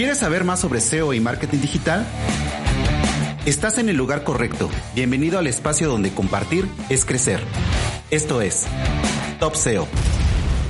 ¿Quieres saber más sobre SEO y marketing digital? Estás en el lugar correcto. Bienvenido al espacio donde compartir es crecer. Esto es Top SEO.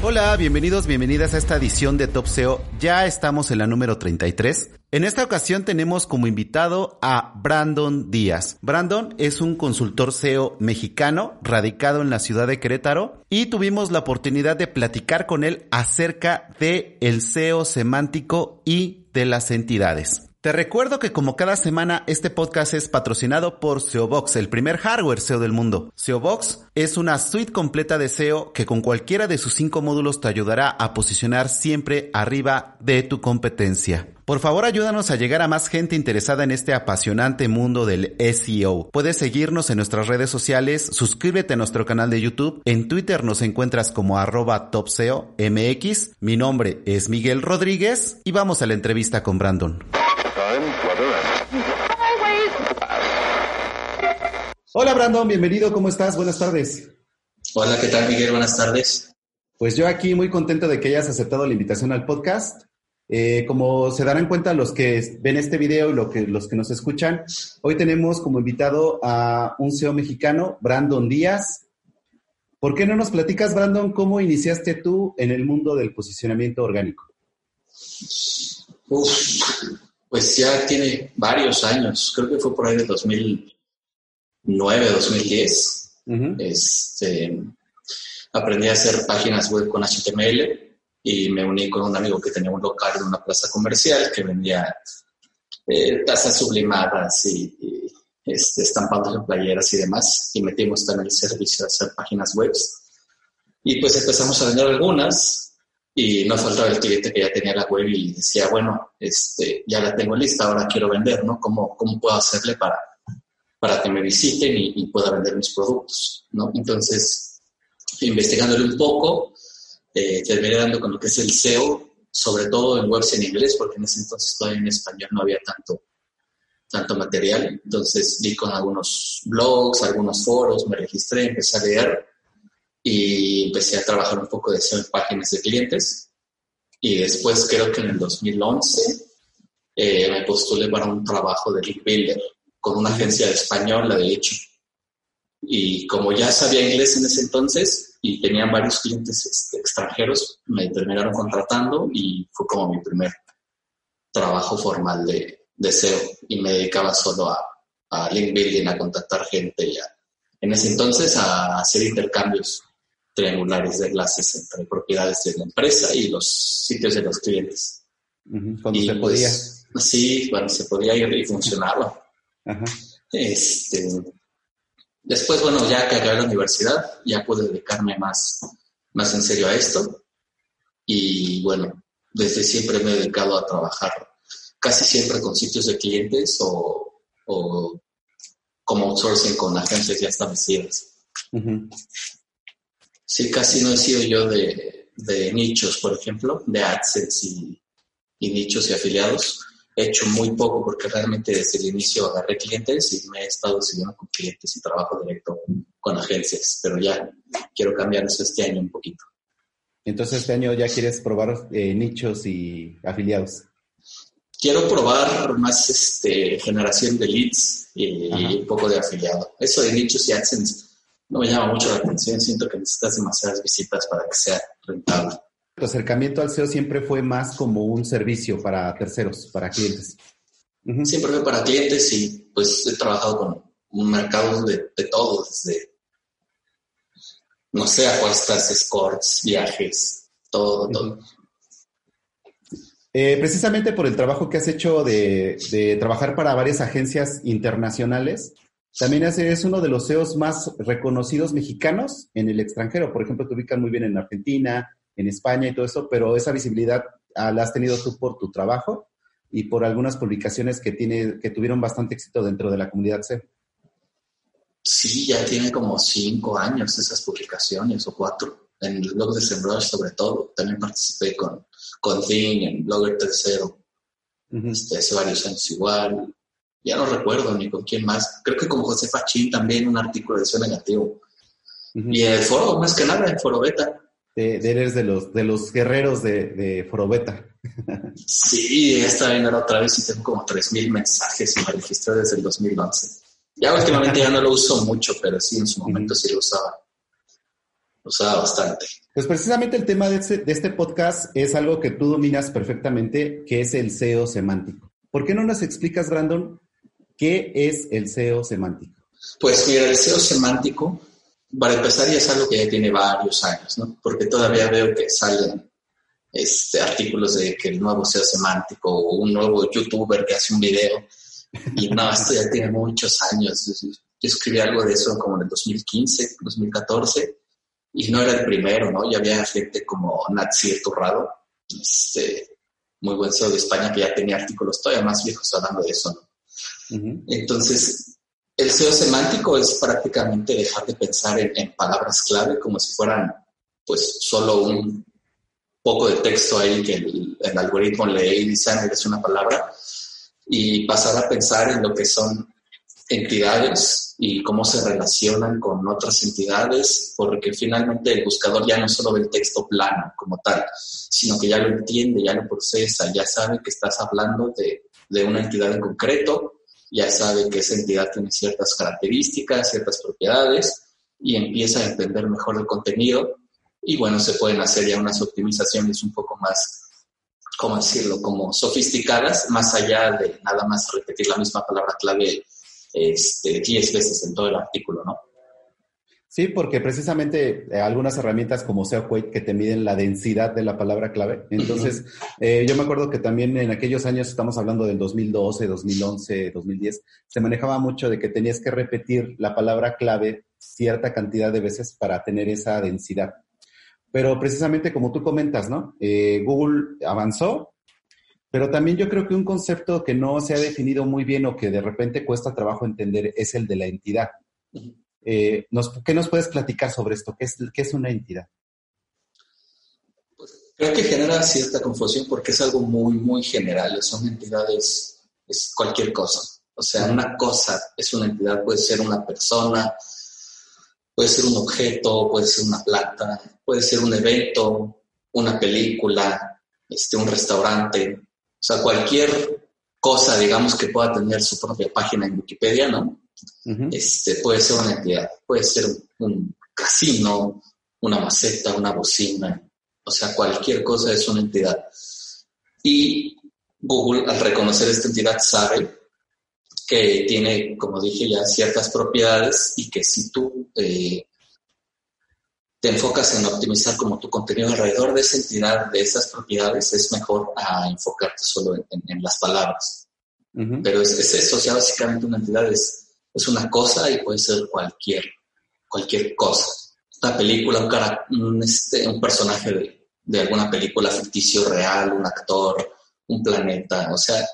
Hola, bienvenidos, bienvenidas a esta edición de Top SEO. Ya estamos en la número 33. En esta ocasión tenemos como invitado a Brandon Díaz. Brandon es un consultor SEO mexicano radicado en la ciudad de Querétaro y tuvimos la oportunidad de platicar con él acerca de el SEO semántico y de las entidades. Te recuerdo que como cada semana este podcast es patrocinado por SEObox, el primer hardware SEO del mundo. SEObox es una suite completa de SEO que con cualquiera de sus cinco módulos te ayudará a posicionar siempre arriba de tu competencia. Por favor, ayúdanos a llegar a más gente interesada en este apasionante mundo del SEO. Puedes seguirnos en nuestras redes sociales, suscríbete a nuestro canal de YouTube, en Twitter nos encuentras como arroba topseomx, mi nombre es Miguel Rodríguez y vamos a la entrevista con Brandon. Hola Brandon, bienvenido, ¿cómo estás? Buenas tardes. Hola, ¿qué tal Miguel? Buenas tardes. Pues yo aquí muy contento de que hayas aceptado la invitación al podcast. Eh, como se darán cuenta los que ven este video y lo que, los que nos escuchan, hoy tenemos como invitado a un CEO mexicano, Brandon Díaz. ¿Por qué no nos platicas, Brandon, cómo iniciaste tú en el mundo del posicionamiento orgánico? Uf, pues ya tiene varios años, creo que fue por ahí de 2009, 2010. este, aprendí a hacer páginas web con HTML y me uní con un amigo que tenía un local en una plaza comercial que vendía eh, tazas sublimadas y, este, estampados de playeras y demás, y metimos también el servicio de hacer páginas web. Y pues empezamos a vender algunas y no faltaba el cliente que ya tenía la web y decía, bueno, este, ya la tengo lista, ahora quiero vender, ¿no? ¿Cómo, cómo puedo hacerle para, para que me visiten y, y pueda vender mis productos, ¿no? Entonces, investigándole un poco, eh, terminé dando con lo que es el SEO, sobre todo en webs en inglés, porque en ese entonces todavía en español no había tanto, tanto material. Entonces di con algunos blogs, algunos foros, me registré, empecé a leer y empecé a trabajar un poco de SEO en páginas de clientes. Y después creo que en el 2011 eh, me postulé para un trabajo de Link Builder con una agencia de español, la de hecho. Y como ya sabía inglés en ese entonces y tenían varios clientes este, extranjeros, me terminaron contratando y fue como mi primer trabajo formal de, de SEO y me dedicaba solo a, a link building, a contactar gente y en ese entonces a hacer intercambios triangulares de enlaces entre propiedades de la empresa y los sitios de los clientes. cuando se podía. Pues, sí, cuando se podía ir y funcionaba. Este, Después, bueno, ya que acabé la universidad, ya pude dedicarme más, más en serio a esto. Y bueno, desde siempre me he dedicado a trabajar casi siempre con sitios de clientes o, o como outsourcing con agencias ya establecidas. Sí, casi no he sido yo de, de nichos, por ejemplo, de AdSense y, y nichos y afiliados he hecho muy poco porque realmente desde el inicio agarré clientes y me he estado siguiendo con clientes y trabajo directo con agencias, pero ya quiero cambiar eso este año un poquito. Entonces este año ya quieres probar eh, nichos y afiliados. Quiero probar más este, generación de leads y, un poco de afiliado. Eso de nichos y AdSense no me llama mucho la atención. Siento que necesitas demasiadas visitas para que sea rentable tu acercamiento al SEO siempre fue más como un servicio para terceros, para clientes. Siempre fue para clientes y pues he trabajado con un mercado de, de todo, desde, no sé, apuestas, escorts, viajes, todo, todo. Eh, precisamente por el trabajo que has hecho de, de, trabajar para varias agencias internacionales, También es uno de los CEOs más reconocidos mexicanos en el extranjero. Por ejemplo, te ubican muy bien en Argentina, en España y todo eso, pero esa visibilidad ah, la has tenido tú por tu trabajo y por algunas publicaciones que, tiene, que tuvieron bastante éxito dentro de la comunidad CEO. Sí, ya tiene como cinco años esas publicaciones o cuatro. En el blog de SEMrush sobre todo. También participé con, con en Blogger Tercero. este, hace varios años igual. Ya no recuerdo ni con quién más. Creo que con José Fachín también un artículo de eso negativo. Y el foro, más que nada, el foro beta. Eres de los, de los guerreros de, de foro beta. sí, esta vez otra vez y tengo como 3.000 mensajes y me registré desde el 2011. Ya últimamente ya no lo uso mucho, pero sí en su momento sí lo usaba. Lo usaba bastante. Pues precisamente el tema de este, de este podcast es algo que tú dominas perfectamente, que es el SEO semántico. ¿Por qué no nos explicas, Brandon, qué es el SEO semántico? Pues mira, el SEO semántico, para empezar, ya es algo que ya tiene varios años, ¿no? Porque todavía veo que salen este, artículos de que el nuevo SEO semántico o un nuevo youtuber que hace un video y no, esto ya tiene muchos años. Yo escribí algo de eso como en el 2015, 2014, y no era el primero, ¿no? Ya había gente como Natsir Turrado, este, muy buen CEO de España, que ya tenía artículos todavía más viejos hablando de eso, ¿no? Entonces, el SEO semántico es prácticamente dejar de pensar en, palabras clave como si fueran, pues, solo un poco de texto ahí que el, algoritmo lee y dice, ah, es una palabra, y pasar a pensar en lo que son entidades y cómo se relacionan con otras entidades, porque finalmente el buscador ya no solo ve el texto plano como tal, sino que ya lo entiende, ya lo procesa, ya sabe que estás hablando de, de una entidad en concreto, ya sabe que esa entidad tiene ciertas características, ciertas propiedades, y empieza a entender mejor el contenido. Y bueno, se pueden hacer ya unas optimizaciones un poco más ¿cómo decirlo?, como sofisticadas, más allá de nada más repetir la misma palabra clave este, 10 veces en todo el artículo, ¿no? Sí, porque precisamente eh, algunas herramientas como SEOQuake que te miden la densidad de la palabra clave. Entonces, eh, yo me acuerdo que también en aquellos años, estamos hablando del 2012, 2011, 2010, se manejaba mucho de que tenías que repetir la palabra clave cierta cantidad de veces para tener esa densidad. Pero precisamente como tú comentas, ¿no? Eh, Google avanzó, pero también yo creo que un concepto que no se ha definido muy bien o que de repente cuesta trabajo entender es el de la entidad. Eh, ¿Qué nos puedes platicar sobre esto? ¿Qué es, es una entidad? Pues creo que genera cierta confusión porque es algo muy, muy general. Son entidades, es cualquier cosa. O sea, una cosa es una entidad, puede ser una persona, puede ser un objeto, puede ser una planta, puede ser un evento, una película, este, un restaurante, o sea, cualquier cosa, digamos, que pueda tener su propia página en Wikipedia, ¿no? Este, puede ser una entidad, puede ser un casino, una maceta, una bocina, o sea, cualquier cosa es una entidad. Y Google, al reconocer esta entidad, sabe que tiene, como dije ya, ciertas propiedades y que si tú eh, te enfocas en optimizar como tu contenido alrededor de esa entidad, de esas propiedades, es mejor a enfocarte solo en, las palabras. Pero es, eso, o sea, básicamente una entidad es, una cosa y puede ser cualquier, cualquier cosa. Una película, un, un, este, un personaje de, de alguna película ficticio real, un actor, un planeta, o sea,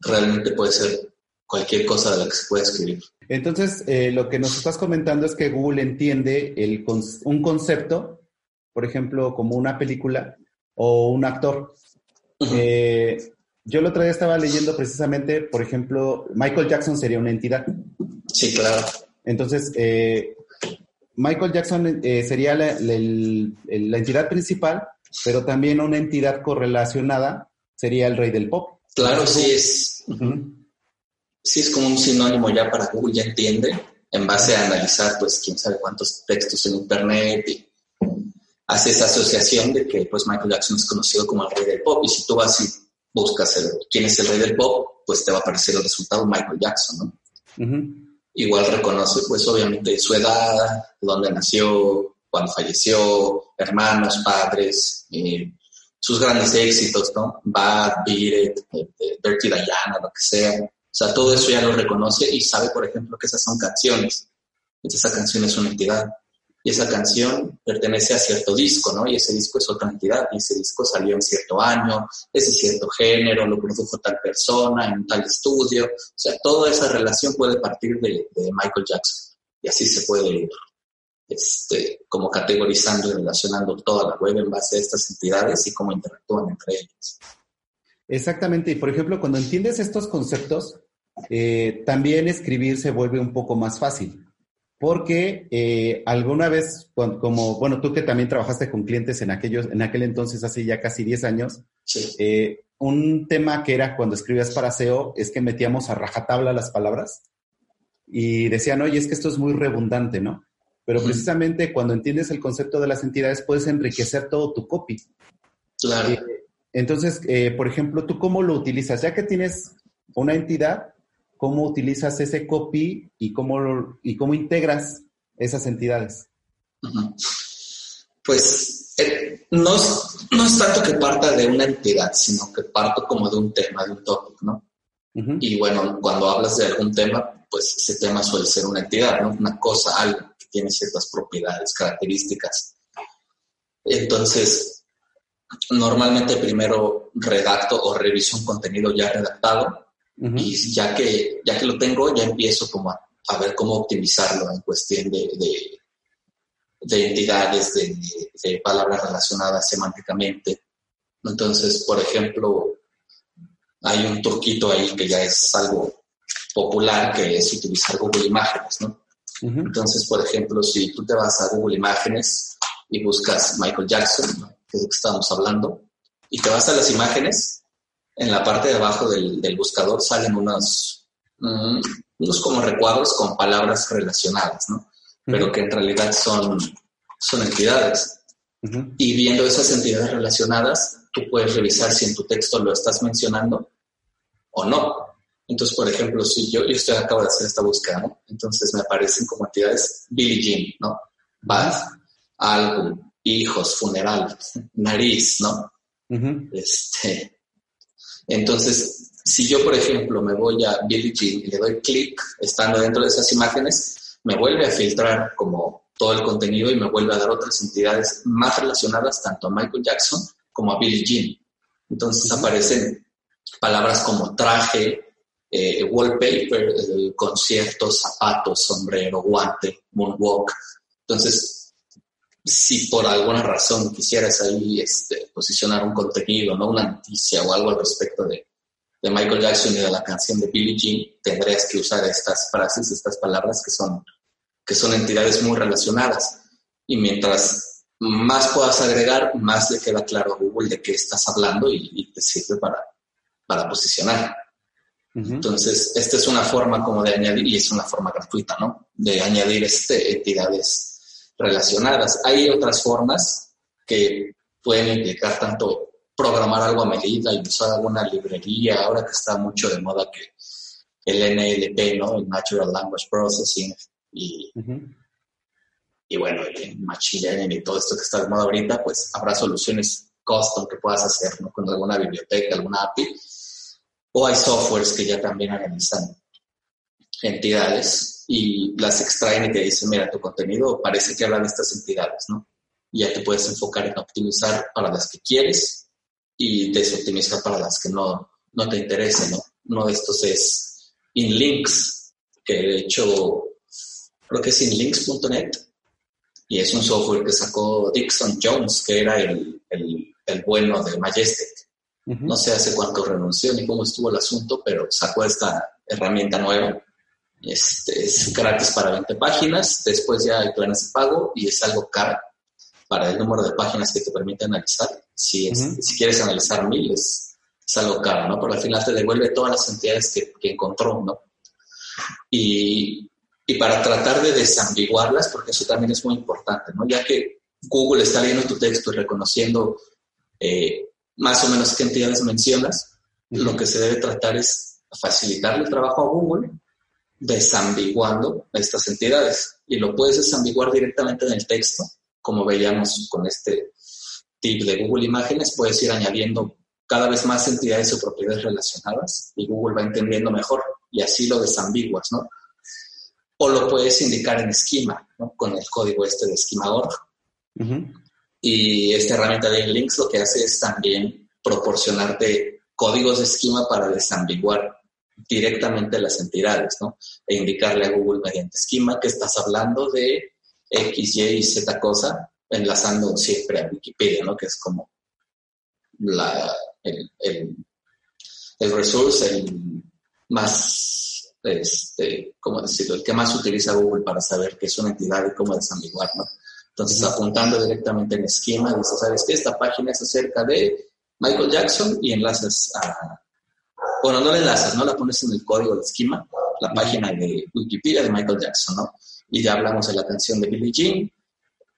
realmente puede ser cualquier cosa de la que se pueda escribir. Entonces, eh, lo que nos estás comentando es que Google entiende el, un concepto, por ejemplo, como una película o un actor. Eh, yo el otro día estaba leyendo precisamente, por ejemplo, Michael Jackson sería una entidad. Sí, claro. Entonces, eh, Michael Jackson sería la, entidad principal, pero también una entidad correlacionada sería el rey del pop. Claro, sí es sí es como un sinónimo ya para Google, ya entiende, en base a analizar, pues, quién sabe cuántos textos en Internet y hace esa asociación de que, pues, Michael Jackson es conocido como el rey del pop y si tú vas y buscas quién es el rey del pop, pues te va a aparecer el resultado Michael Jackson, ¿no? Igual reconoce, pues, obviamente su edad, dónde nació, cuándo falleció, hermanos, padres, eh, sus grandes éxitos, ¿no? Bad, Beat eh, Dirty Diana, lo que sea O sea, todo eso ya lo reconoce y sabe, por ejemplo, que esas son canciones. Esa canción es una entidad. Y esa canción pertenece a cierto disco, ¿no? Y ese disco es otra entidad. Y ese disco salió en cierto año, es de cierto género, lo produjo tal persona, en tal estudio. O sea, toda esa relación puede partir de, de Michael Jackson. Y así se puede ir este, como categorizando y relacionando toda la web en base a estas entidades y cómo interactúan entre ellas. Exactamente, y por ejemplo, cuando entiendes estos conceptos, eh, también escribir se vuelve un poco más fácil, porque eh, alguna vez, como, bueno, tú que también trabajaste con clientes en, aquellos, en aquel entonces, hace ya casi 10 años, eh, un tema que era cuando escribías para SEO es que metíamos a rajatabla las palabras y decían, oye, es que esto es muy redundante, ¿no? Pero precisamente cuando entiendes el concepto de las entidades puedes enriquecer todo tu copy. Claro. Entonces, eh, por ejemplo, ¿tú cómo lo utilizas? Ya que tienes una entidad, ¿cómo utilizas ese copy y cómo, y cómo integras esas entidades? Pues eh, no, no, es tanto que parta de una entidad, sino que parto como de un tema, de un tópico, ¿no? Y bueno, cuando hablas de algún tema, pues ese tema suele ser una entidad, ¿no? Una cosa, algo que tiene ciertas propiedades, características. Entonces, Normalmente primero redacto o reviso un contenido ya redactado y ya que, ya que lo tengo, ya empiezo como a, ver cómo optimizarlo en cuestión de, de, entidades, de, palabras relacionadas semánticamente. Entonces, por ejemplo, hay un truquito ahí que ya es algo popular, que es utilizar Google Imágenes, ¿no? Entonces, por ejemplo, si tú te vas a Google Imágenes y buscas Michael Jackson, que es lo que estábamos hablando, y te vas a las imágenes, en la parte de abajo del, buscador salen unos, mm, unos como recuadros con palabras relacionadas, ¿no? Pero que en realidad son, son entidades. Y viendo esas entidades relacionadas, tú puedes revisar si en tu texto lo estás mencionando o no. Entonces, por ejemplo, si yo, yo estoy, acabo de hacer esta búsqueda, ¿no? Entonces me aparecen como entidades Billie Jean, ¿no? Bad, álbum, hijos, funeral, nariz, ¿no? este, entonces, si yo, por ejemplo, me voy a Billie Jean y le doy clic estando dentro de esas imágenes, me vuelve a filtrar como todo el contenido y me vuelve a dar otras entidades más relacionadas tanto a Michael Jackson como a Billie Jean. Entonces aparecen palabras como traje, eh, wallpaper, eh, concierto, zapatos, sombrero, guante, moonwalk. Entonces, si por alguna razón quisieras ahí este, posicionar un contenido, ¿no? una noticia o algo al respecto de, de, Michael Jackson y de la canción de Billie Jean, tendrías que usar estas frases, estas palabras que son, que son entidades muy relacionadas. Y mientras más puedas agregar, más le queda claro a Google de qué estás hablando y, te sirve para, para posicionar. Entonces, esta es una forma como de añadir, y es una forma gratuita, ¿no? De añadir este, entidades relacionadas. Hay otras formas que pueden implicar tanto programar algo a medida y usar alguna librería, ahora que está mucho de moda que el NLP, ¿no? El Natural Language Processing y, y bueno, el Machine Learning y todo esto que está de moda ahorita, pues habrá soluciones custom que puedas hacer, ¿no? Con alguna biblioteca, alguna API. O hay softwares que ya también analizan entidades y las extraen y te dicen, mira, tu contenido parece que habla de estas entidades, ¿no? Y ya te puedes enfocar en optimizar para las que quieres y desoptimizar para las que no, no te interesen, ¿no? Uno de estos es InLinks, que de hecho creo que es inlinks.net y es un software que sacó Dixon Jones, que era el, el, el bueno de Majestic. No sé hace cuánto renunció ni cómo estuvo el asunto, pero sacó esta herramienta nueva este, es gratis para 20 páginas, después ya hay planes de pago y es algo caro para el número de páginas que te permite analizar. Si, si quieres analizar miles, es algo caro, ¿no? Pero al final te devuelve todas las entidades que, que encontró, ¿no? Y, y, para tratar de desambiguarlas, porque eso también es muy importante, ¿no? Ya que Google está leyendo tu texto y reconociendo eh, más o menos qué entidades mencionas, lo que se debe tratar es facilitarle el trabajo a Google desambiguando estas entidades. Y lo puedes desambiguar directamente en el texto, como veíamos con este tip de Google Imágenes, puedes ir añadiendo cada vez más entidades o propiedades relacionadas y Google va entendiendo mejor Y así lo desambiguas, ¿no? O lo puedes indicar en esquema, ¿no? Con el código este de esquema.org. Y esta herramienta de links lo que hace es también proporcionarte códigos de esquema para desambiguar directamente las entidades, ¿no? E indicarle a Google mediante esquema que estás hablando de X, Y y Z cosa, enlazando siempre a Wikipedia, ¿no? Que es como la, el, el, el resource, el más, este, ¿cómo decirlo? El que más utiliza Google para saber qué es una entidad y cómo desambiguar, ¿no? Entonces, apuntando directamente en esquema, dices, ¿sabes qué? Esta página es acerca de Michael Jackson y enlazas a... Bueno, no la enlazas, ¿no? La pones en el código de esquema, la página de Wikipedia de Michael Jackson, ¿no? Y ya hablamos de la canción de Billie Jean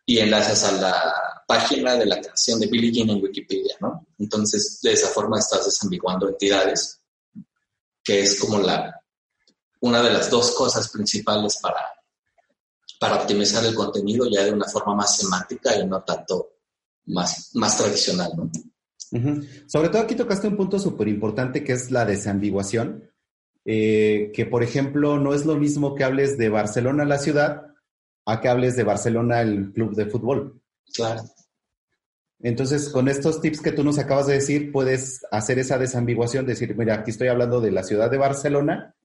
y enlazas a la página de la canción de Billie Jean en Wikipedia, ¿no? Entonces, de esa forma estás desambiguando entidades, que es como la, una de las dos cosas principales para, para optimizar el contenido ya de una forma más semántica y no tanto más, más tradicional, ¿no? Sobre todo aquí tocaste un punto súper importante que es la desambiguación, eh, que por ejemplo no es lo mismo que hables de Barcelona la ciudad a que hables de Barcelona el club de fútbol. Claro. Entonces, con estos tips que tú nos acabas de decir, puedes hacer esa desambiguación, decir, mira, aquí estoy hablando de la ciudad de Barcelona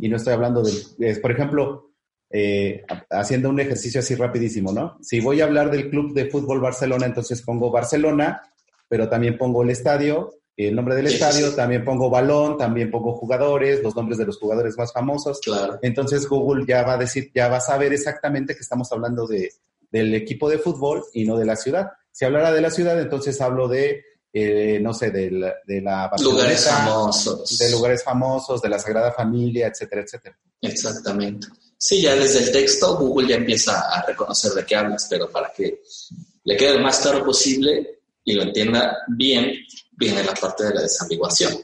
y no estoy hablando de, por ejemplo, eh, haciendo un ejercicio así rapidísimo, ¿no? Si voy a hablar del Club de Fútbol Barcelona, entonces pongo Barcelona, pero también pongo el estadio, el nombre del estadio, también pongo balón, también pongo jugadores, los nombres de los jugadores más famosos. Claro. Entonces Google ya va a decir, ya va a saber exactamente que estamos hablando de, del equipo de fútbol y no de la ciudad. Si hablara de la ciudad, entonces hablo de, eh, no sé, de la, de la lugares famosos. De lugares famosos, de la Sagrada Familia, etcétera, etcétera. Exactamente. Sí, ya desde el texto Google ya empieza a reconocer de qué hablas, pero para que le quede lo más claro posible y lo entienda bien, viene la parte de la desambiguación.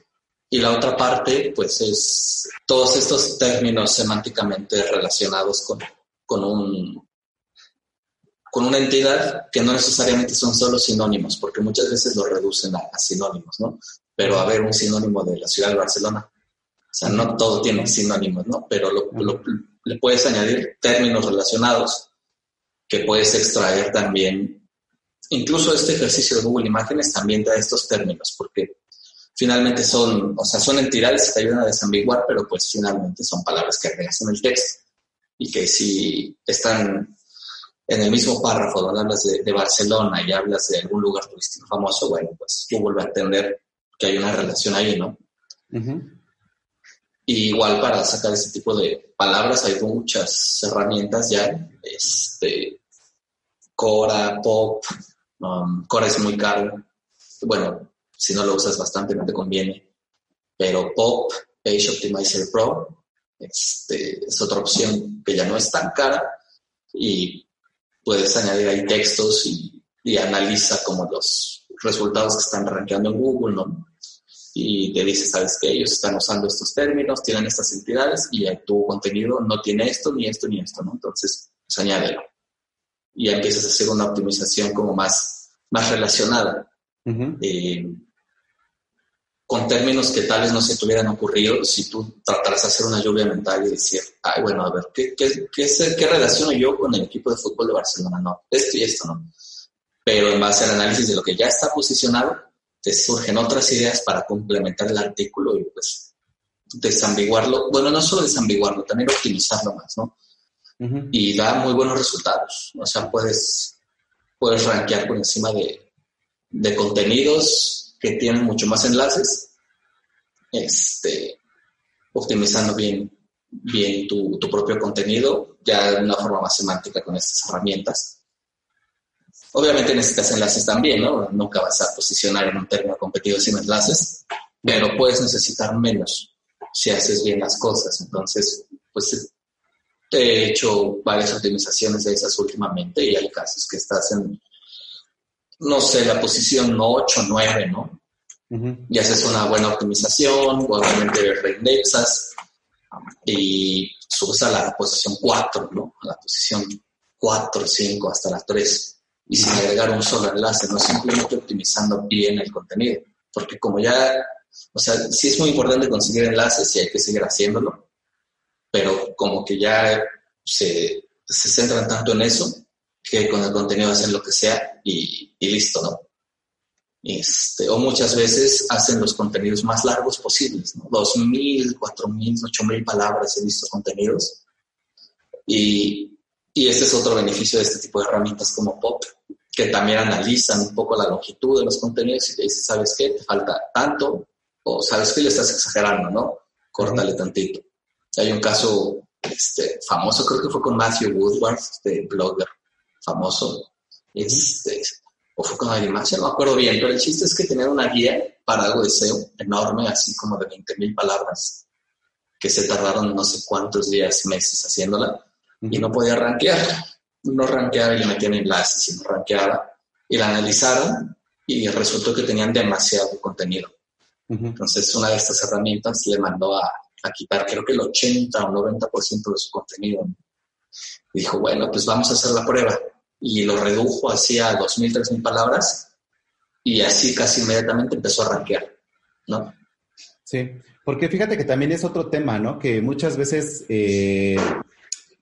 Y la otra parte, pues, es todos estos términos semánticamente relacionados con, con un con una entidad que no necesariamente son solo sinónimos, porque muchas veces lo reducen a, sinónimos, ¿no? Pero a ver, un sinónimo de la ciudad de Barcelona. O sea, no todo tiene sinónimos, ¿no? Pero le puedes añadir términos relacionados que puedes extraer también. Incluso este ejercicio de Google Imágenes también da estos términos, porque finalmente son, o sea, son entidades que te ayudan a desambiguar, pero pues finalmente son palabras que agregas en el texto y que si están en el mismo párrafo donde hablas de, Barcelona y hablas de algún lugar turístico famoso, bueno, pues Google va a entender que hay una relación ahí, ¿no? igual para sacar ese tipo de palabras hay muchas herramientas ya, este, Cora, Pop, um, Cora es muy caro, bueno, si no lo usas bastante no te conviene, pero Pop, Page Optimizer Pro, este, es otra opción que ya no es tan cara y puedes añadir ahí textos y, analiza como los resultados que están rankeando en Google, ¿no? Y te dice, ¿sabes qué? Ellos están usando estos términos, tienen estas entidades y tu contenido no tiene esto, ni esto, ni esto, ¿no? Entonces, pues añádelo. Y ya empiezas a hacer una optimización como más, más relacionada con términos que tal vez no se te hubieran ocurrido si tú trataras de hacer una lluvia mental y decir, ay, bueno, a ver, ¿qué, qué, qué, relaciono yo con el equipo de fútbol de Barcelona? No, esto y esto no. Pero en base al análisis de lo que ya está posicionado, te surgen otras ideas para complementar el artículo y pues desambiguarlo. Bueno, no solo desambiguarlo, también optimizarlo más, ¿no? Y da muy buenos resultados. O sea, puedes, puedes rankear por encima de, de contenidos que tienen mucho más enlaces, este, optimizando bien, bien tu, propio contenido, ya de una forma más semántica con estas herramientas. Obviamente necesitas enlaces también, ¿no? Nunca vas a posicionar en un término competido sin enlaces, pero puedes necesitar menos si haces bien las cosas. Entonces, pues he hecho varias optimizaciones de esas últimamente y hay casos que estás en no sé, la posición 8, 9, ¿no? Y haces una buena optimización, obviamente reindexas y subes a la posición 4, ¿no? A la posición 4, 5, hasta la 3. Y sin agregar un solo enlace, no simplemente optimizando bien el contenido. Porque como ya, o sea, sí es muy importante conseguir enlaces y hay que seguir haciéndolo, pero como que ya se, se centran tanto en eso que con el contenido hacen lo que sea y, y listo, ¿no? Este, o muchas veces hacen los contenidos más largos posibles, ¿no? 2.000, 4.000, 8.000 palabras he visto contenidos. Y, y este es otro beneficio de este tipo de herramientas como Pop, que también analizan un poco la longitud de los contenidos y te dicen, ¿sabes qué? Te falta tanto, o ¿sabes qué? Le estás exagerando, ¿no? Córtale tantito. Hay un caso este, famoso, creo que fue con Matthew Woodward, este blogger famoso, este, o fue con alguien más, no me acuerdo bien, pero el chiste es que tenía una guía para algo de SEO enorme, así como de 20 mil palabras, que se tardaron no sé cuántos días, meses haciéndola, y no podía rankear. No rankeaba y le metían enlaces y no rankeaba. Y la analizaron y resultó que tenían demasiado contenido. Entonces, una de estas herramientas le mandó a, a quitar, creo que el 80 o 90% de su contenido. Dijo, bueno, pues vamos a hacer la prueba y lo redujo así a 2.000, 3.000 palabras y así casi inmediatamente empezó a rankear, ¿no? Sí, porque fíjate que también es otro tema, ¿no? Que muchas veces eh,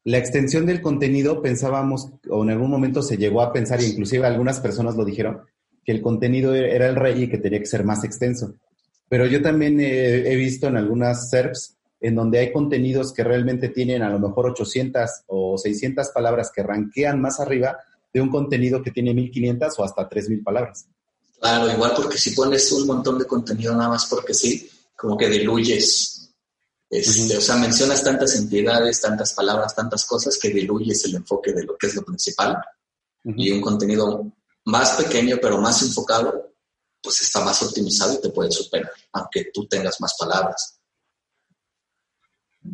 la extensión del contenido pensábamos, o en algún momento se llegó a pensar, inclusive algunas personas lo dijeron, que el contenido era el rey y que tenía que ser más extenso. Pero yo también he, he visto en algunas SERPs en donde hay contenidos que realmente tienen a lo mejor 800 o 600 palabras que ranquean más arriba de un contenido que tiene 1500 o hasta 3000 palabras. Claro, igual porque si pones un montón de contenido nada más porque sí, como que diluyes. Este, O sea, mencionas tantas entidades, tantas palabras, tantas cosas que diluyes el enfoque de lo que es lo principal. Y un contenido más pequeño pero más enfocado, pues está más optimizado y te puede superar, aunque tú tengas más palabras.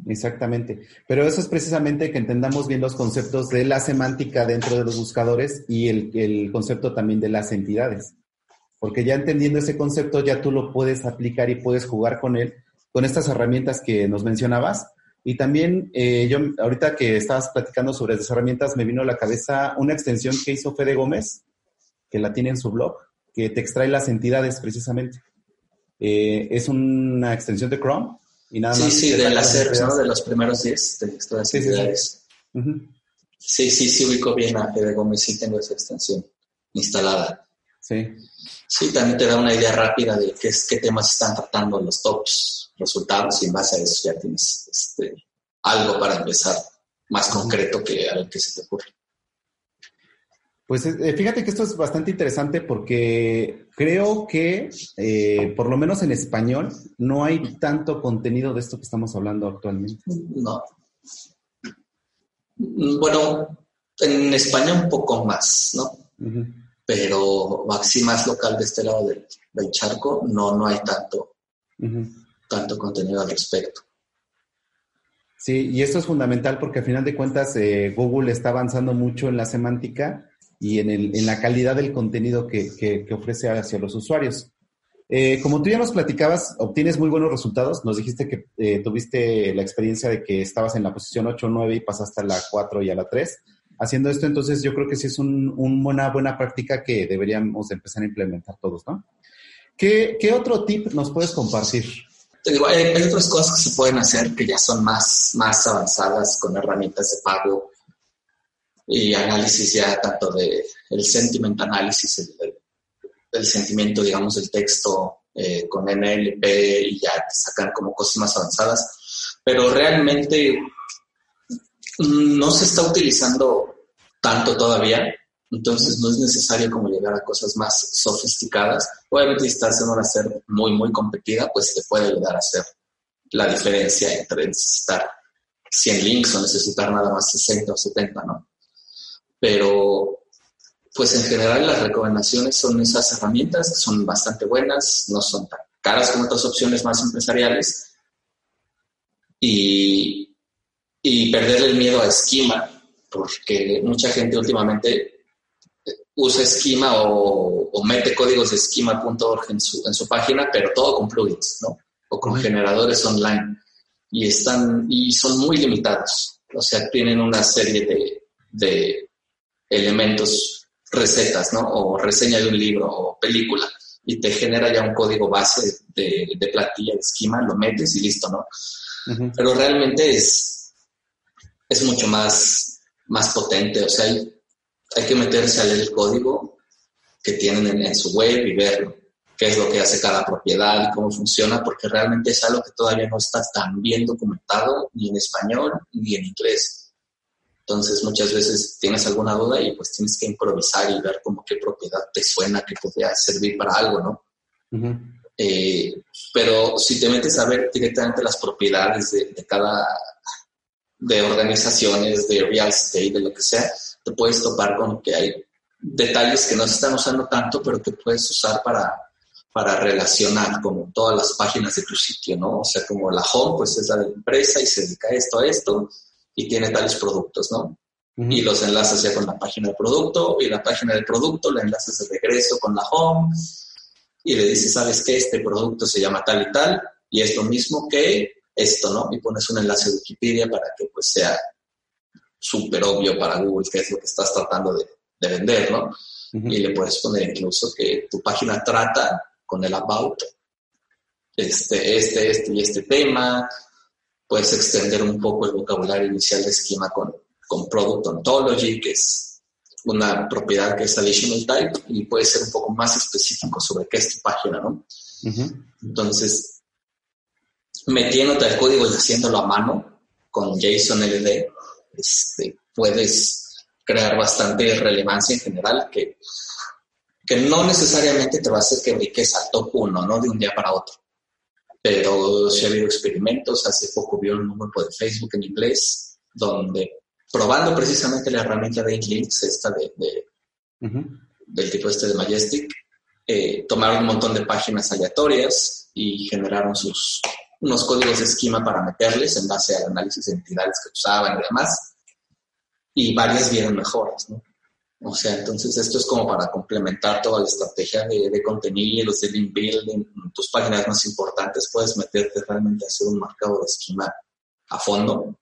Exactamente. Pero eso es precisamente que entendamos bien los conceptos de la semántica dentro de los buscadores y el, concepto también de las entidades. Porque ya entendiendo ese concepto, ya tú lo puedes aplicar y puedes jugar con él, con estas herramientas que nos mencionabas. Y también, eh, yo ahorita que estabas platicando sobre esas herramientas, me vino a la cabeza una extensión que hizo Fede Gómez, que la tiene en su blog, que te extrae las entidades precisamente. Eh, es una extensión de Chrome sí, sí, de la ¿no? De los primeros 10 de estas sí, sí, sí, sí, ubico bien a Fede Gómez, sí tengo esa extensión instalada. Sí. Sí, también te da una idea rápida de qué, qué temas están tratando los tops resultados y en base a eso ya tienes este, algo para empezar más concreto que al que se te ocurre. Pues eh, fíjate que esto es bastante interesante porque creo que, eh, por lo menos en español, no hay tanto contenido de esto que estamos hablando actualmente. No. Bueno, en España un poco más, ¿no? Pero así más local de este lado del, charco, no, no hay tanto, tanto contenido al respecto. Sí, y esto es fundamental porque al final de cuentas eh, Google está avanzando mucho en la semántica y en, el, en la calidad del contenido que, que, ofrece hacia los usuarios. Eh, como tú ya nos platicabas, obtienes muy buenos resultados. Nos dijiste que eh, tuviste la experiencia de que estabas en la posición 8 o 9 y pasaste a la 4 y a la 3. Haciendo esto, entonces yo creo que sí es un, una buena práctica que deberíamos empezar a implementar todos, ¿no? ¿Qué, ¿Qué, otro tip nos puedes compartir? hay, otras cosas que se pueden hacer que ya son más, más avanzadas con herramientas de pago y análisis ya tanto de el sentiment análisis, el, sentimiento, digamos, del texto eh, con NLP y ya te sacan como cosas más avanzadas, pero realmente no se está utilizando tanto todavía, entonces no es necesario como llegar a cosas más sofisticadas. Obviamente si estás en una ser muy, muy competida, pues te puede ayudar a hacer la diferencia entre necesitar 100 links o necesitar nada más 60 o 70, ¿no? Pero pues en general las recomendaciones son esas herramientas que son bastante buenas, no son tan caras como otras opciones más empresariales y, y perder el miedo a esquema, porque mucha gente últimamente usa esquema o, mete códigos de esquema.org en su, en su página, pero todo con plugins, ¿no? O con generadores online. Y, están, y son muy limitados. O sea, tienen una serie de elementos, recetas, ¿no? O reseña de un libro o película y te genera ya un código base de, de plantilla, de esquema, lo metes y listo, ¿no? Pero realmente es, es mucho más, más potente. O sea, hay, hay que meterse a leer el código que tienen en, su web y ver qué es lo que hace cada propiedad y cómo funciona, porque realmente es algo que todavía no está tan bien documentado ni en español ni en inglés. Entonces muchas veces tienes alguna duda y pues tienes que improvisar y ver como qué propiedad te suena que podría servir para algo, ¿no? Eh, pero si te metes a ver directamente las propiedades de, de, cada, de organizaciones, de real estate, de lo que sea, te puedes topar con que hay detalles que no se están usando tanto, pero que puedes usar para, para relacionar como todas las páginas de tu sitio, ¿no? O sea, como la home, pues es la de la empresa y se dedica a esto, a esto, y tiene tales productos, ¿no? Y los enlaces ya con la página del producto y la página del producto, le enlaces de regreso con la home y le dices, ¿sabes qué? Este producto se llama tal y tal y es lo mismo que esto, ¿no? Y pones un enlace de Wikipedia para que pues sea súper obvio para Google qué es lo que estás tratando de, vender, ¿no? Y le puedes poner incluso que tu página trata con el about este, este, este y este tema, puedes extender un poco el vocabulario inicial de esquema con, con Product Ontology, que es una propiedad que es Additional Type, y puede ser un poco más específico sobre qué es tu página, ¿no? Entonces, metiéndote el código y haciéndolo a mano con JSON LD, este, puedes crear bastante relevancia en general que, que no necesariamente te va a hacer que brinques al top 1, ¿no? De un día para otro pero sí ha habido experimentos. Hace poco vi un grupo de Facebook en inglés donde probando precisamente la herramienta de Inklings, esta de, del tipo este de Majestic, eh, tomaron un montón de páginas aleatorias y generaron sus unos códigos de esquema para meterles en base al análisis de entidades que usaban y demás. Y varias vieron mejoras, ¿no? O sea, entonces esto es como para complementar toda la estrategia de, de contenido, de link building, tus páginas más importantes, puedes meterte realmente a hacer un marcado de esquema a fondo,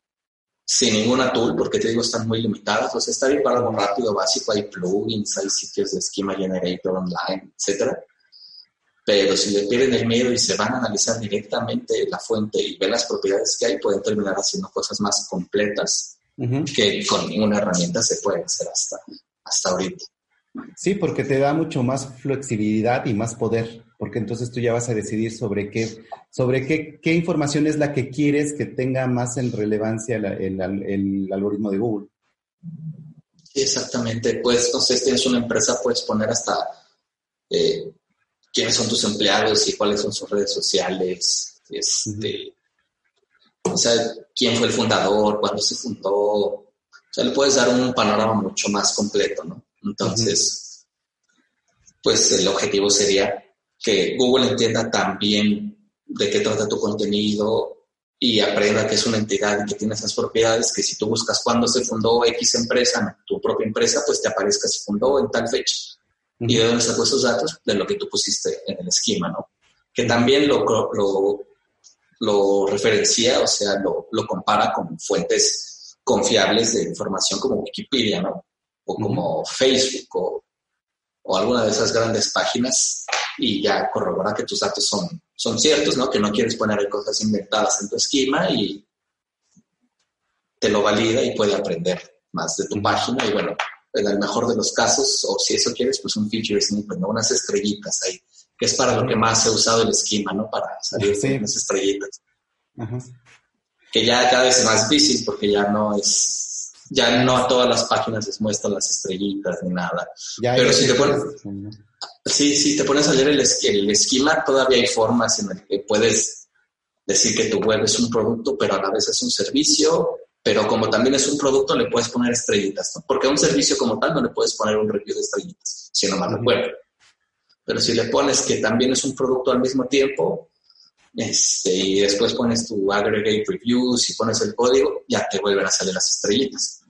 sin ninguna tool, porque te digo, están muy limitadas. O sea, está bien para algo rápido, básico, hay plugins, hay sitios de esquema generator online, etcétera. Pero si le pierden el miedo y se van a analizar directamente la fuente y ver las propiedades que hay, pueden terminar haciendo cosas más completas que con ninguna herramienta se puede hacer hasta, hasta ahorita. Sí, porque te da mucho más flexibilidad y más poder, porque entonces tú ya vas a decidir sobre qué, sobre qué, qué información es la que quieres que tenga más en relevancia el, el, algoritmo de Google. exactamente. Pues, no sé, si tienes una empresa, puedes poner hasta eh, quiénes son tus empleados y cuáles son sus redes sociales, este, o sea, quién fue el fundador, cuándo se fundó, sea, le puedes dar un panorama mucho más completo, ¿no? Entonces, pues el objetivo sería que Google entienda también de qué trata tu contenido y aprenda que es una entidad y que tiene esas propiedades, que si tú buscas cuándo se fundó X empresa, tu propia empresa, pues te aparezca se fundó en tal fecha. ¿Y de dónde sacó esos datos? De lo que tú pusiste en el esquema, ¿no? Que también lo, lo, lo referencia, o sea, lo, lo compara con fuentes confiables de información como Wikipedia, ¿no? O como Facebook o, o, alguna de esas grandes páginas y ya corrobora que tus datos son, son ciertos, ¿no? Que no quieres poner cosas inventadas en tu esquema y te lo valida y puede aprender más de tu página y bueno, en el mejor de los casos, o si eso quieres, pues un feature snippet, ¿no? Unas estrellitas ahí, que es para lo que más se ha usado el esquema, ¿no? Para salir sí. unas estrellitas. Ajá que ya cada vez es más difícil porque ya no es, ya no a todas las páginas les muestran las estrellitas ni nada. Pero si te pones, sí, sí, te pones a leer el, el esquema, todavía hay formas en las que puedes decir que tu web es un producto, pero a la vez es un servicio, pero como también es un producto, le puedes poner estrellitas, porque a un servicio como tal no le puedes poner un review de estrellitas, si no mal recuerdo. Pero si le pones que también es un producto al mismo tiempo, este, y después pones tu aggregate reviews y pones el código, ya te vuelven a salir las estrellitas.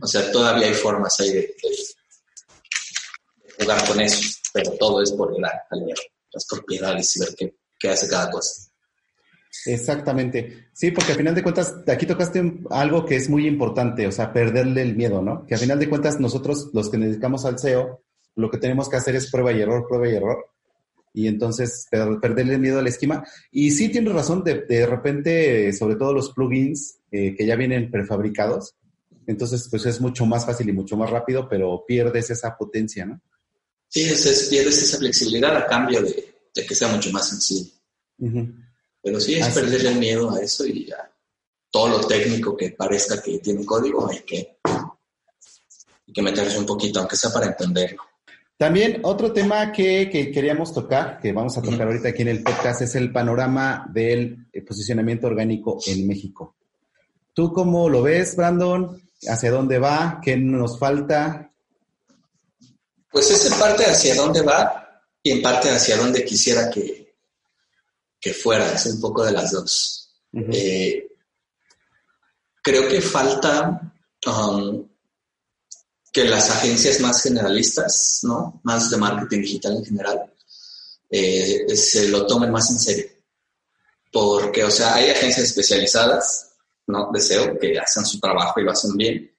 O sea, todavía hay formas ahí de, jugar con eso, pero todo es por la, las propiedades y ver qué, qué, hace cada cosa. Exactamente. Sí, porque al final de cuentas, aquí tocaste algo que es muy importante, o sea, perderle el miedo, ¿no? Que al final de cuentas nosotros, los que nos dedicamos al SEO, lo que tenemos que hacer es prueba y error, prueba y error y entonces perderle miedo al esquema. Y sí tienes razón, de, de repente, sobre todo los plugins eh, que ya vienen prefabricados, entonces pues es mucho más fácil y mucho más rápido, pero pierdes esa potencia, ¿no? Sí, es, pierdes esa flexibilidad a cambio de, que sea mucho más sencillo. Pero sí es perderle el miedo a eso y ya todo lo técnico que parezca que tiene código hay que, hay que meterse un poquito, aunque sea para entenderlo. También otro tema que, queríamos tocar, que vamos a tocar ahorita aquí en el podcast, es el panorama del eh, posicionamiento orgánico en México. ¿Tú cómo lo ves, Brandon? ¿Hacia dónde va? ¿Qué nos falta? Pues es en parte hacia dónde va y en parte hacia dónde quisiera que, que fuera, es un poco de las dos. Eh, creo que falta um, que las agencias más generalistas, ¿no? Más de marketing digital en general, eh, se lo tomen más en serio. Porque, o sea, hay agencias especializadas, ¿no? De SEO que hacen su trabajo y lo hacen bien.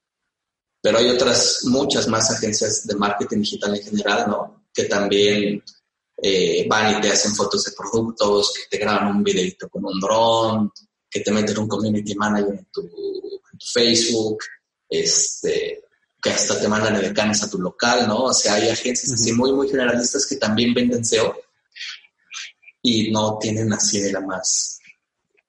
Pero hay otras, muchas más agencias de marketing digital en general, ¿no? Que también eh, van y te hacen fotos de productos, que te graban un videito con un dron, que te meten un community manager en tu, en tu Facebook, este, que hasta te mandan edecanes a tu local, ¿no? O sea, hay agencias así muy, muy generalistas que también venden SEO y no tienen así de la más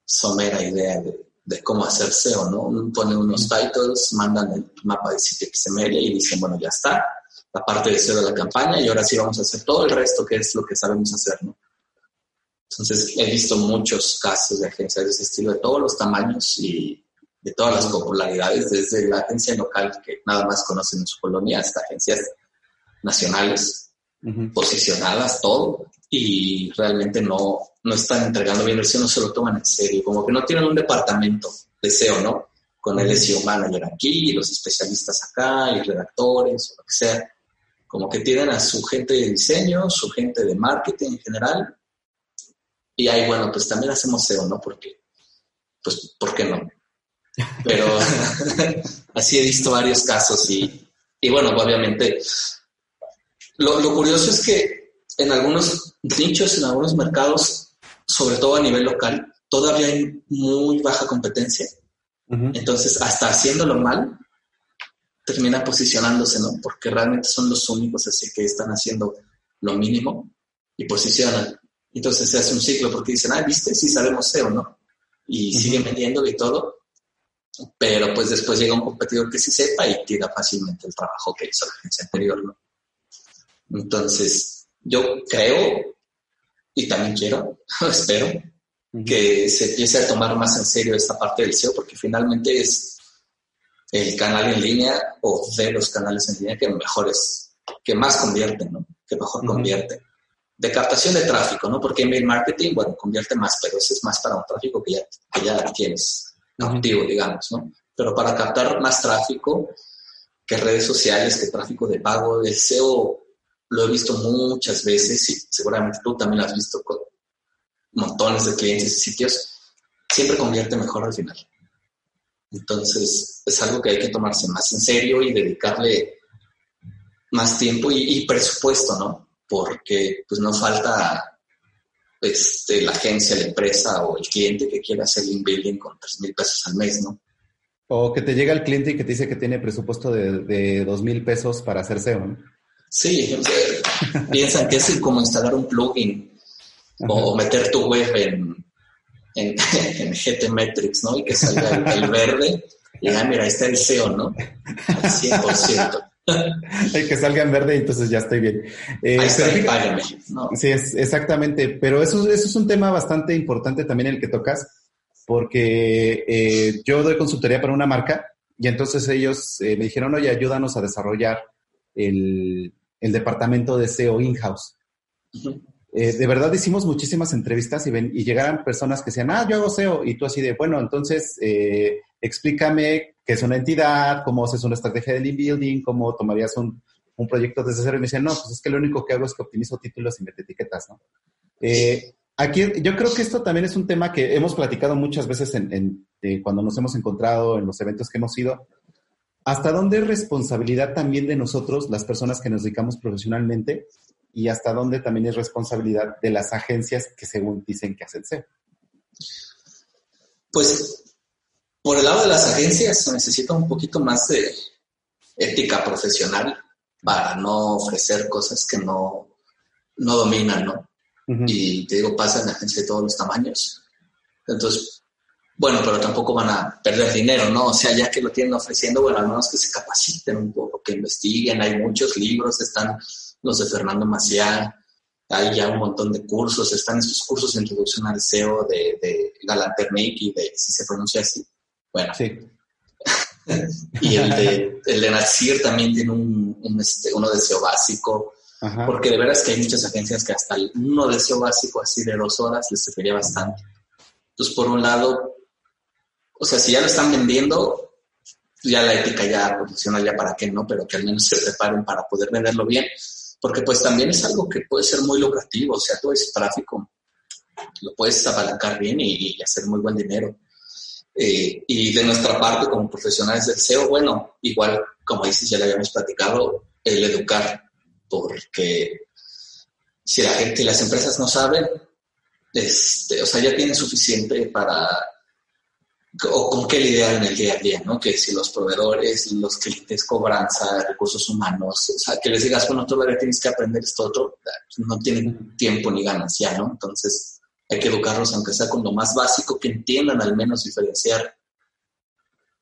somera idea de, cómo hacer SEO, ¿no? Ponen unos titles, mandan el mapa de sitio XML y dicen, bueno, ya está, la parte de SEO de la campaña y ahora sí vamos a hacer todo el resto que es lo que sabemos hacer, ¿no? Entonces, he visto muchos casos de agencias de ese estilo, de todos los tamaños y de todas las popularidades, desde la agencia local que nada más conocen en su colonia hasta agencias nacionales, posicionadas, todo, y realmente no, no están entregando bien el SEO, no se lo toman en serio, como que no tienen un departamento de SEO, ¿no? Con el SEO manager aquí, los especialistas acá, y redactores, o lo que sea. Como que tienen a su gente de diseño, su gente de marketing en general, y ahí, bueno, pues también hacemos SEO, ¿no? Porque, pues, ¿por qué no? Pero así he visto varios casos y, y bueno, obviamente lo, lo, curioso es que en algunos nichos, en algunos mercados, sobre todo a nivel local, todavía hay muy baja competencia. Entonces, hasta haciéndolo mal, termina posicionándose, ¿no? Porque realmente son los únicos así que están haciendo lo mínimo y posicionan. Entonces se hace un ciclo porque dicen, ah, viste, sí sabemos SEO, ¿no? Y siguen vendiéndolo y todo, pero pues después llega un competidor que sí sepa y tira fácilmente el trabajo que hizo la agencia anterior, ¿no? Entonces, yo creo y también quiero, espero, que se empiece a tomar más en serio esta parte del SEO, porque finalmente es el canal en línea o de los canales en línea que mejores, que más convierten, ¿no? Que mejor convierten. De captación de tráfico, ¿no? Porque email marketing, bueno, convierte más, pero ese es más para un tráfico que ya, que ya tienes activo, digamos, ¿no? Pero para captar más tráfico que redes sociales, que tráfico de pago, el SEO lo he visto muchas veces y seguramente tú también lo has visto con montones de clientes y sitios, siempre convierte mejor al final. Entonces, es algo que hay que tomarse más en serio y dedicarle más tiempo y, y presupuesto, ¿no? Porque pues no falta este, la agencia, la empresa o el cliente que quiera hacer link building con 3 mil pesos al mes, ¿no? O que te llega el cliente y que te dice que tiene presupuesto de, de 2 mil pesos para hacer SEO, ¿no? Sí, piensan que es como instalar un plugin o meter tu web en, en, en GT Metrics, ¿no? Y que salga el, verde y ah, mira, ahí está el SEO, ¿no? Al 100%. Hay que salga en verde y entonces ya estoy bien. Eh, Sí, es, exactamente. Pero eso, eso es un tema bastante importante también el que tocas, porque eh, yo doy consultoría para una marca y entonces ellos eh, me dijeron, oye, ayúdanos a desarrollar el, el departamento de SEO in-house. De verdad hicimos muchísimas entrevistas y, ven, y llegaron personas que decían, ah, yo hago SEO. Y tú así de, bueno, entonces eh, explícame qué es una entidad, cómo haces una estrategia de link building, cómo tomarías un, un, proyecto desde cero. Y me decían, no, pues es que lo único que hago es que optimizo títulos y meto etiquetas. Eh, aquí yo creo que esto también es un tema que hemos platicado muchas veces en cuando nos hemos encontrado en los eventos que hemos ido. ¿Hasta dónde es responsabilidad también de nosotros, las personas que nos dedicamos profesionalmente, y hasta dónde también es responsabilidad de las agencias que según dicen que hacen SEO. Pues por el lado de las agencias se necesita un poquito más de ética profesional para no ofrecer cosas que no, no dominan, ¿no? Y te digo, pasa en agencias de todos los tamaños. Entonces, bueno, pero tampoco van a perder dinero, ¿no? O sea, ya que lo tienen ofreciendo, bueno, al menos que se capaciten un poco, que investiguen. Hay muchos libros, están los de Fernando Maciá, hay ya un montón de cursos, están estos cursos de introducción al SEO de, de Galanternick y de, si se pronuncia así, bueno. Sí. y el de, el de Nasir también tiene un, este, uno de SEO básico, porque de veras que hay muchas agencias que hasta uno de SEO básico así de dos horas les serviría bastante. Entonces, por un lado, o sea, si ya lo están vendiendo, ya la ética ya profesional ya para qué, ¿no? Pero que al menos se preparen para poder venderlo bien, porque pues también es algo que puede ser muy lucrativo, o sea, todo ese tráfico lo puedes apalancar bien y, hacer muy buen dinero. Eh, y de nuestra parte, como profesionales del SEO, bueno, igual, como dices, ya le habíamos platicado, el educar, porque si la gente y las empresas no saben, este, o sea, ya tienen suficiente para o con qué lidiar en el día a día, ¿no? Que si los proveedores, los clientes, cobranza, recursos humanos, o sea, que les digas, bueno, tú tienes que aprender esto otro, no tienen tiempo ni ganas ya, ¿no? Entonces, hay que educarlos, aunque sea con lo más básico, que entiendan al menos diferenciar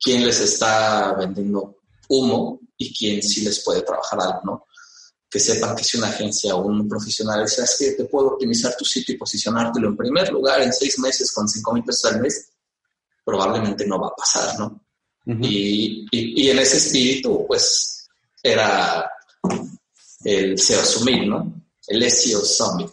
quién les está vendiendo humo y quién sí les puede trabajar algo, ¿no? Que sepan que si una agencia o un profesional dice, que te puedo optimizar tu sitio y posicionártelo en primer lugar en seis meses con cinco mil pesos al mes, probablemente no va a pasar, ¿no? y, y, en ese espíritu, pues, era el SEO Summit, ¿no? El SEO Summit.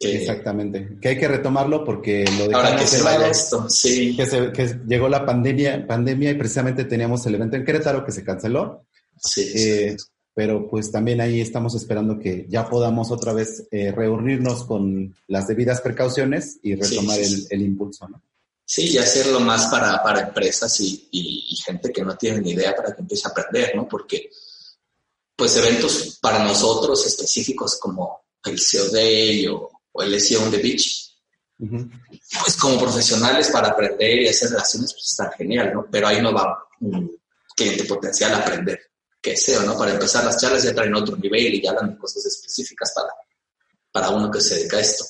Exactamente, que hay que retomarlo porque lo de Ahora que se vaya esto, sí. Que, llegó la pandemia, pandemia y precisamente teníamos el evento en Querétaro que se canceló. Sí. Eh, pero pues también ahí estamos esperando que ya podamos otra vez eh, reunirnos con las debidas precauciones y retomar el, el impulso, ¿no? Sí, y hacerlo más para, para empresas y, y, gente que no tiene ni idea para que empiece a aprender, ¿no? Porque, pues, eventos para nosotros específicos como el SEO Day o, el SEO on the Beach, pues, como profesionales para aprender y hacer relaciones, pues, está genial, ¿no? Pero ahí no va un cliente potencial a aprender que SEO, ¿no? Para empezar, las charlas ya traen otro nivel y ya dan cosas específicas para, para uno que se dedica a esto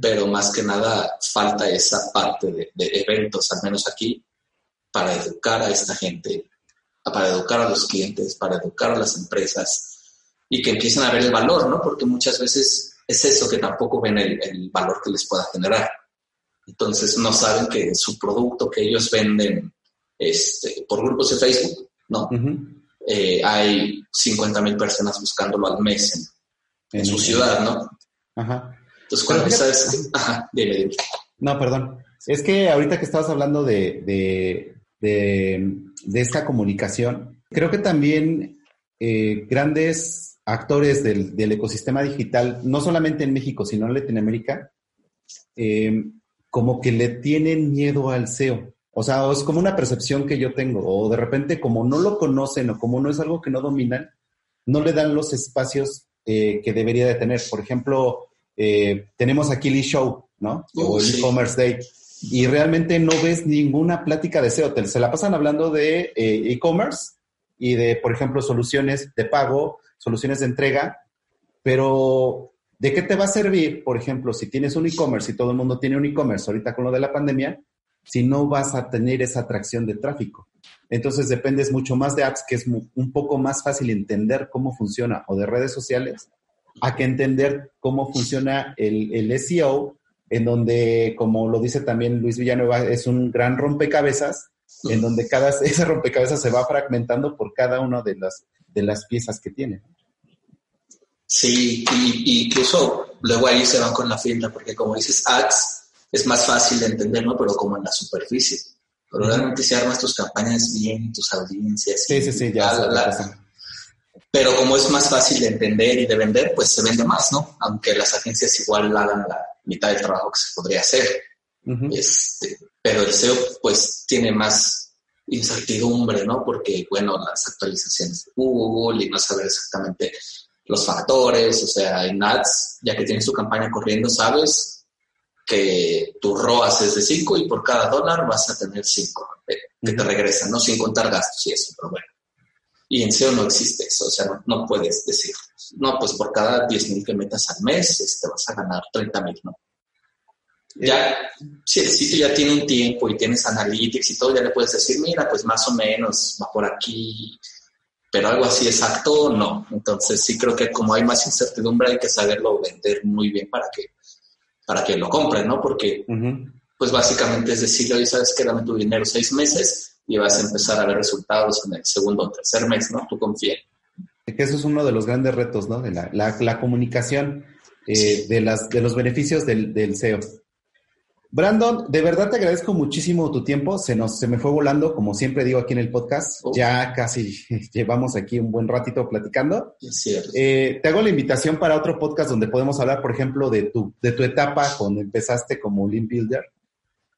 pero más que nada falta esa parte de, eventos, al menos aquí, para educar a esta gente, para educar a los clientes, para educar a las empresas y que empiecen a ver el valor, ¿no? Porque muchas veces es eso que tampoco ven el, valor que les pueda generar. Entonces no saben que su producto que ellos venden este, por grupos de Facebook, ¿no? Eh, hay 50 mil personas buscándolo al mes en, su ciudad, ¿no? Ajá. Entonces, cuando sabes... Ajá, dime, dime. No, perdón. Es que ahorita que estabas hablando de, de, de, esta comunicación, creo que también eh, grandes actores del, del, ecosistema digital, no solamente en México, sino en Latinoamérica, eh, como que le tienen miedo al SEO. O sea, es como una percepción que yo tengo, o de repente como no lo conocen o como no es algo que no dominan, no le dan los espacios eh, que debería de tener. Por ejemplo, eh, tenemos aquí el e-show, ¿no? o oh, el e-commerce day. Y realmente no ves ninguna plática de SEO. Se la pasan hablando de e-commerce y de, por ejemplo, soluciones de pago, soluciones de entrega, pero ¿de qué te va a servir, por ejemplo, si tienes un e-commerce y todo el mundo tiene un e-commerce ahorita con lo de la pandemia, si no vas a tener esa atracción de tráfico? Entonces dependes mucho más de apps, que es un poco más fácil entender cómo funciona, o de redes sociales, a que entender cómo funciona el, el SEO, en donde, como lo dice también Luis Villanueva, es un gran rompecabezas, en donde cada, ese rompecabezas se va fragmentando por cada una de las, de las piezas que tiene. Sí, y, incluso luego ahí se van con la finta, porque como dices, ads es más fácil de entender, ¿no? Pero como en la superficie. Pero realmente si armas tus campañas bien, tus audiencias. Sí, sí, sí, ya. Pero como es más fácil de entender y de vender, pues se vende más, ¿no? Aunque las agencias igual hagan la mitad del trabajo que se podría hacer. este, pero el SEO pues tiene más incertidumbre, ¿no? Porque, bueno, las actualizaciones de Google y no saber exactamente los factores, o sea, en ads, ya que tienes tu campaña corriendo, sabes que tu ROAS es de 5 y por cada dólar vas a tener 5 que te regresan, ¿no? Sin contar gastos y eso, pero bueno. Y en SEO no existe eso, o sea, no, puedes decir, no, pues por cada 10 mil que metas al mes, te este, vas a ganar 30 mil, ¿no? Ya, si el sitio ya tiene un tiempo y tienes analytics y todo, ya le puedes decir, mira, pues más o menos va por aquí, pero algo así exacto, no. Entonces sí creo que como hay más incertidumbre hay que saberlo vender muy bien para que, para que lo compren, ¿no? Porque pues básicamente es decirle, oye, sabes que dame tu dinero seis meses y vas a empezar a ver resultados en el segundo o tercer mes, ¿no? Tú confía. Que eso es uno de los grandes retos, ¿no? De la, la, comunicación eh, de, las, de los beneficios del, del SEO. Brandon, de verdad te agradezco muchísimo tu tiempo. Se nos se me fue volando, como siempre digo aquí en el podcast. Oh. Ya casi llevamos aquí un buen ratito platicando. Eh, te hago la invitación para otro podcast donde podemos hablar, por ejemplo, de tu, de tu etapa cuando empezaste como Lean Builder.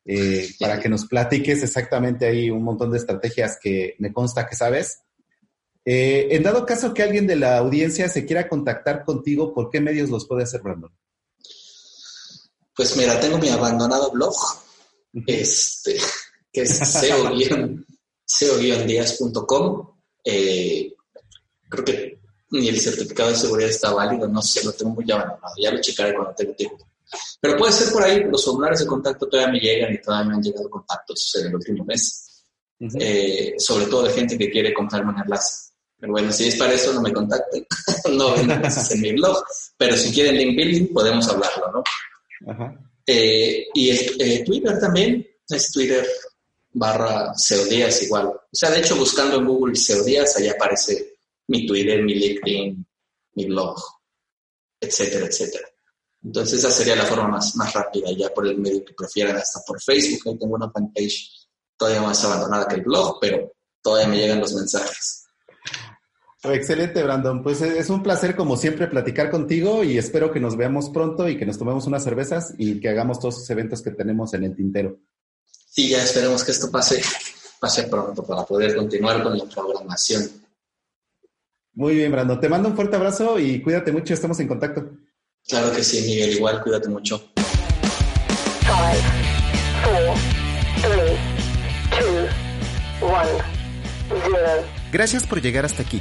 Eh, para que nos platiques exactamente ahí un montón de estrategias que me consta que sabes. Eh, en dado caso que alguien de la audiencia se quiera contactar contigo, ¿por qué medios los puede hacer, Brandon? Pues mira, tengo mi abandonado blog, este, que es seo-díaz.com. Eh, creo que ni el certificado de seguridad está válido, no sé, lo tengo muy abandonado. Ya lo checaré cuando tenga tiempo. Pero puede ser por ahí, los formularios de contacto todavía me llegan y todavía me han llegado contactos en el último mes. Eh, sobre todo de gente que quiere comprarme un enlace. Pero bueno, si es para eso, no me contacten. no ven en mi blog. Pero si quieren link building, podemos hablarlo, ¿no? Eh, y el eh, Twitter también es Twitter barra Seodías igual. O sea, de hecho, buscando en Google Seodías, ahí aparece mi Twitter, mi LinkedIn, mi blog, etcétera, etcétera. Entonces esa sería la forma más, más rápida, ya por el medio que prefieran, hasta por Facebook, ahí tengo una fanpage todavía más abandonada que el blog, pero todavía me llegan los mensajes. Excelente, Brandon. Pues es un placer, como siempre, platicar contigo y espero que nos veamos pronto y que nos tomemos unas cervezas y que hagamos todos esos eventos que tenemos en el tintero. Sí, ya esperemos que esto pase, pase pronto para poder continuar con la programación. Muy bien, Brandon. Te mando un fuerte abrazo y cuídate mucho. Estamos en contacto. Claro que sí, Miguel. Igual, cuídate mucho. Gracias por llegar hasta aquí.